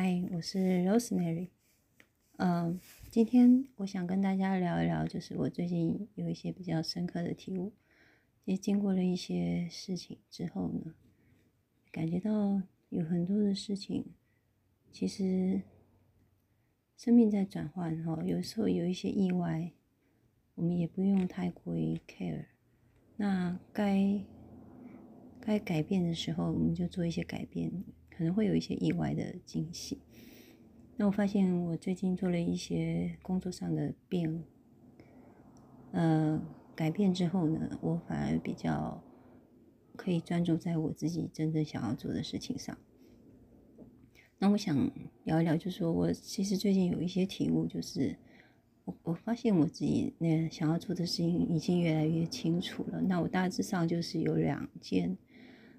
嗨，我是 Rosemary。嗯，今天我想跟大家聊一聊，就是我最近有一些比较深刻的体悟。也经过了一些事情之后呢，感觉到有很多的事情，其实生命在转换哈。有时候有一些意外，我们也不用太过于 care。那该该改变的时候，我们就做一些改变。可能会有一些意外的惊喜。那我发现我最近做了一些工作上的变，呃，改变之后呢，我反而比较可以专注在我自己真正想要做的事情上。那我想聊一聊，就是说我其实最近有一些体悟，就是我我发现我自己那想要做的事情已经越来越清楚了。那我大致上就是有两件。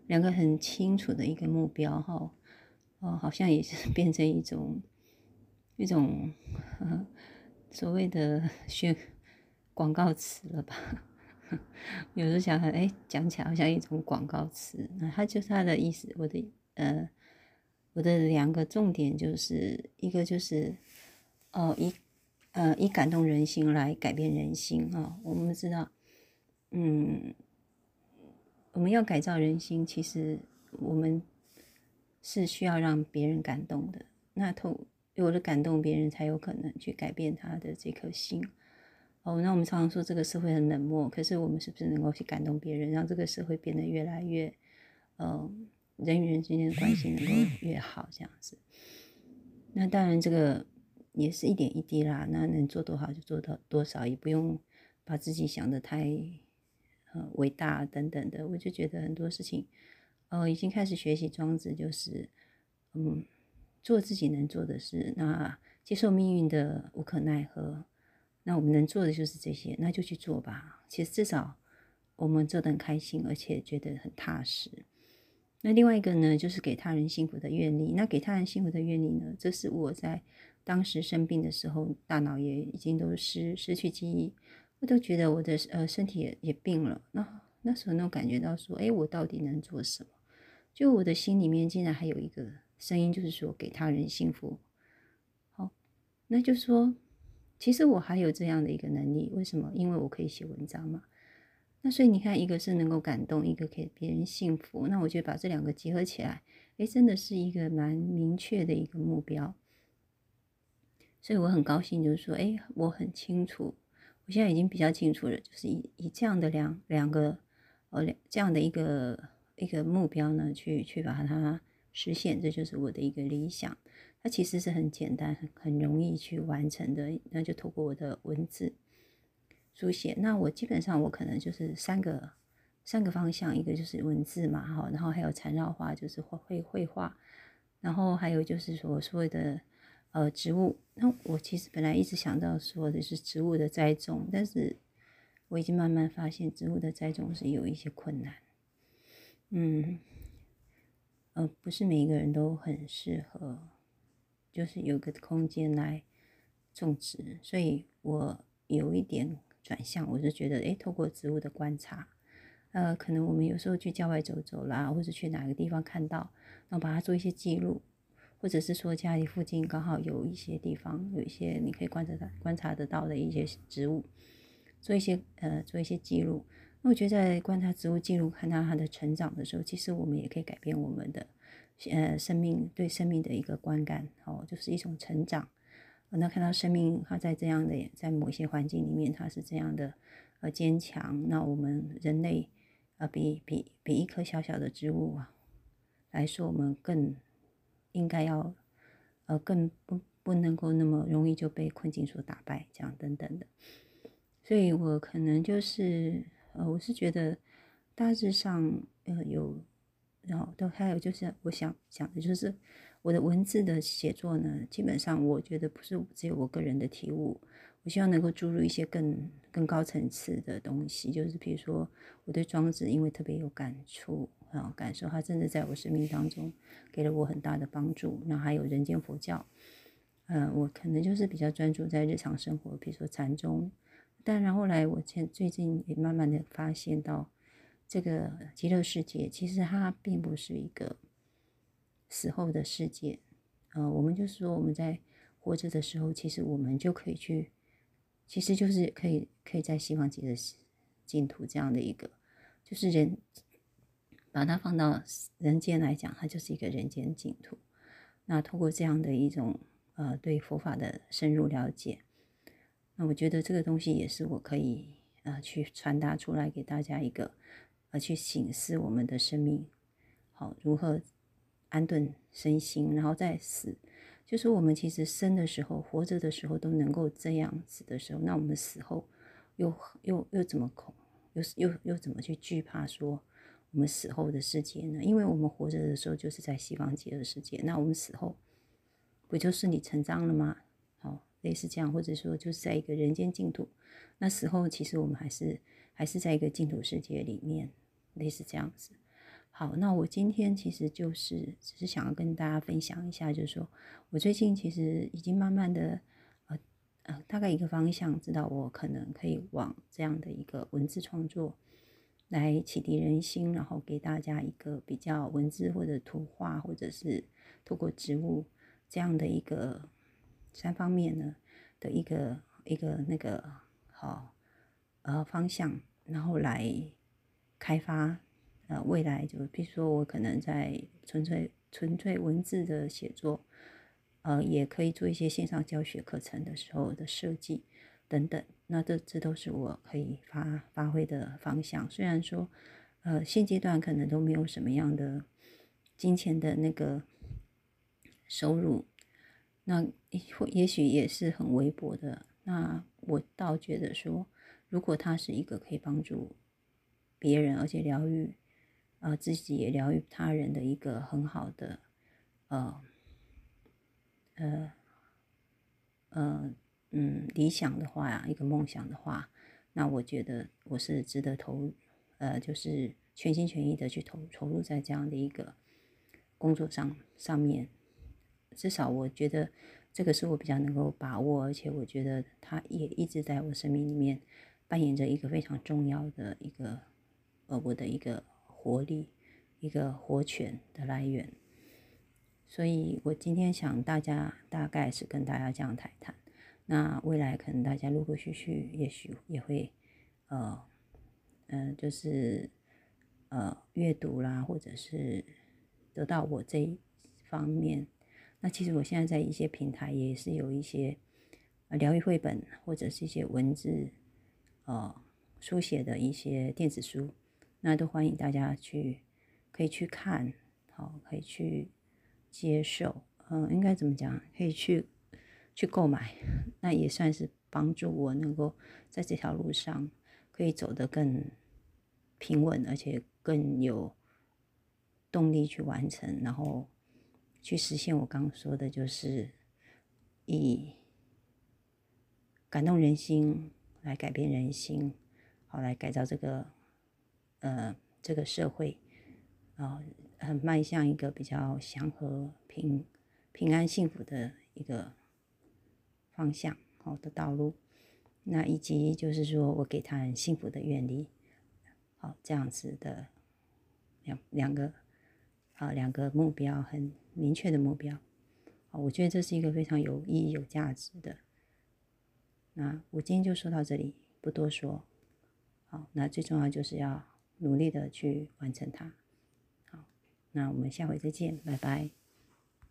两个很清楚的一个目标，哈，哦，好像也是 变成一种一种所谓的 宣广告词了吧？有时候想，哎，讲起来好像一种广告词。那它就是它的意思。我的呃，我的两个重点就是一个就是哦，以呃以感动人心来改变人心啊。我们知道，嗯。我们要改造人心，其实我们是需要让别人感动的。那透有了感动，别人才有可能去改变他的这颗心。哦，那我们常常说这个社会很冷漠，可是我们是不是能够去感动别人，让这个社会变得越来越，呃，人与人之间的关系能够越好这样子？那当然，这个也是一点一滴啦。那能做多少就做到多少，也不用把自己想的太。呃，伟大等等的，我就觉得很多事情，呃，已经开始学习庄子，就是，嗯，做自己能做的事，那接受命运的无可奈何，那我们能做的就是这些，那就去做吧。其实至少我们做的很开心，而且觉得很踏实。那另外一个呢，就是给他人幸福的愿力。那给他人幸福的愿力呢，这是我在当时生病的时候，大脑也已经都失失去记忆。我都觉得我的呃身体也也病了，那那时候能感觉到说，哎，我到底能做什么？就我的心里面竟然还有一个声音，就是说给他人幸福。好，那就说，其实我还有这样的一个能力，为什么？因为我可以写文章嘛。那所以你看，一个是能够感动，一个给别人幸福。那我觉得把这两个结合起来，哎，真的是一个蛮明确的一个目标。所以我很高兴，就是说，哎，我很清楚。我现在已经比较清楚了，就是以以这样的两两个，呃，两这样的一个一个目标呢，去去把它实现，这就是我的一个理想。它其实是很简单、很很容易去完成的，那就透过我的文字书写。那我基本上我可能就是三个三个方向，一个就是文字嘛，哈，然后还有缠绕画，就是绘绘绘画，然后还有就是说所谓的。呃，植物。那我其实本来一直想到说的是植物的栽种，但是我已经慢慢发现植物的栽种是有一些困难。嗯，呃，不是每一个人都很适合，就是有个空间来种植。所以我有一点转向，我就觉得，诶，透过植物的观察，呃，可能我们有时候去郊外走走啦，或者去哪个地方看到，然后把它做一些记录。或者是说家里附近刚好有一些地方，有一些你可以观察到、观察得到的一些植物，做一些呃做一些记录。那我觉得在观察植物记录、看到它的成长的时候，其实我们也可以改变我们的呃生命对生命的一个观感哦，就是一种成长。那看到生命它在这样的在某些环境里面，它是这样的呃坚强。那我们人类呃比比比一棵小小的植物啊来说，我们更。应该要，呃，更不不能够那么容易就被困境所打败，这样等等的。所以我可能就是，呃，我是觉得大致上，呃，有，然后都还有就是，我想讲的就是我的文字的写作呢，基本上我觉得不是只有我个人的体悟，我希望能够注入一些更更高层次的东西，就是比如说我对庄子因为特别有感触。啊，感受他真的在我生命当中给了我很大的帮助。那还有人间佛教，呃，我可能就是比较专注在日常生活，比如说禅宗。但然后来，我现最近也慢慢的发现到，这个极乐世界其实它并不是一个死后的世界，呃，我们就是说我们在活着的时候，其实我们就可以去，其实就是可以可以在西方极乐净土这样的一个，就是人把它放到人间来讲，它就是一个人间净土。那通过这样的一种呃对佛法的深入了解，那我觉得这个东西也是我可以呃去传达出来给大家一个，呃去醒思我们的生命，好如何安顿身心，然后再死。就是我们其实生的时候、活着的时候都能够这样子的时候，那我们死后又又又怎么恐，又又又怎么去惧怕说我们死后的世界呢？因为我们活着的时候就是在西方极乐世界，那我们死后不就是你成章了吗？好，类似这样，或者说就是在一个人间净土，那死后其实我们还是还是在一个净土世界里面，类似这样子。好，那我今天其实就是只是想要跟大家分享一下，就是说我最近其实已经慢慢的，呃呃，大概一个方向，知道我可能可以往这样的一个文字创作来启迪人心，然后给大家一个比较文字或者图画，或者是透过植物这样的一个三方面呢的一个一个那个好呃方向，然后来开发。呃，未来就比如说我可能在纯粹纯粹文字的写作，呃，也可以做一些线上教学课程的时候的设计等等。那这这都是我可以发发挥的方向。虽然说，呃，现阶段可能都没有什么样的金钱的那个收入，那或也许也是很微薄的。那我倒觉得说，如果它是一个可以帮助别人而且疗愈。呃，自己也疗愈他人的一个很好的，呃，呃，呃，嗯，理想的话呀，一个梦想的话，那我觉得我是值得投，呃，就是全心全意的去投投入在这样的一个工作上上面，至少我觉得这个是我比较能够把握，而且我觉得他也一直在我生命里面扮演着一个非常重要的一个，呃，我的一个。活力，一个活泉的来源。所以我今天想大家大概是跟大家这样谈谈。那未来可能大家陆陆续续，也许也会，呃，嗯，就是呃阅读啦，或者是得到我这一方面。那其实我现在在一些平台也是有一些疗愈绘本，或者是一些文字，呃，书写的一些电子书。那都欢迎大家去，可以去看，好，可以去接受，嗯，应该怎么讲？可以去去购买，那也算是帮助我能够在这条路上可以走得更平稳，而且更有动力去完成，然后去实现我刚刚说的，就是以感动人心来改变人心，好来改造这个。呃，这个社会，啊，很迈向一个比较祥和、平平安、幸福的一个方向，好的道路。那以及就是说我给他很幸福的愿力，好这样子的两两个啊两个目标很明确的目标，啊，我觉得这是一个非常有意义、有价值的。那我今天就说到这里，不多说。好，那最重要就是要。努力的去完成它，好，那我们下回再见，拜拜。